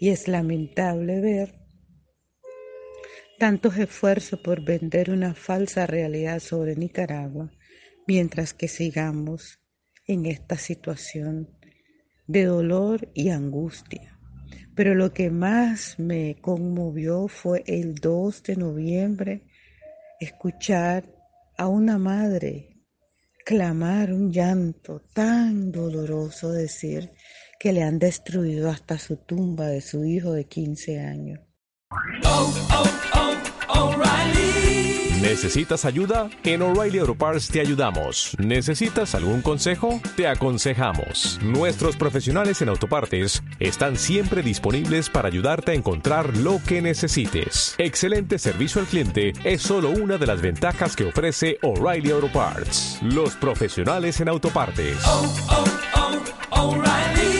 Y es lamentable ver tantos esfuerzos por vender una falsa realidad sobre Nicaragua mientras que sigamos en esta situación de dolor y angustia. Pero lo que más me conmovió fue el 2 de noviembre escuchar a una madre clamar un llanto tan doloroso, decir que le han destruido hasta su tumba de su hijo de 15 años. Oh, oh, oh, ¿Necesitas ayuda? En O'Reilly Auto Parts te ayudamos. ¿Necesitas algún consejo? Te aconsejamos. Nuestros profesionales en autopartes están siempre disponibles para ayudarte a encontrar lo que necesites. Excelente servicio al cliente es solo una de las ventajas que ofrece O'Reilly Auto Parts. Los profesionales en autopartes. Oh, oh, oh,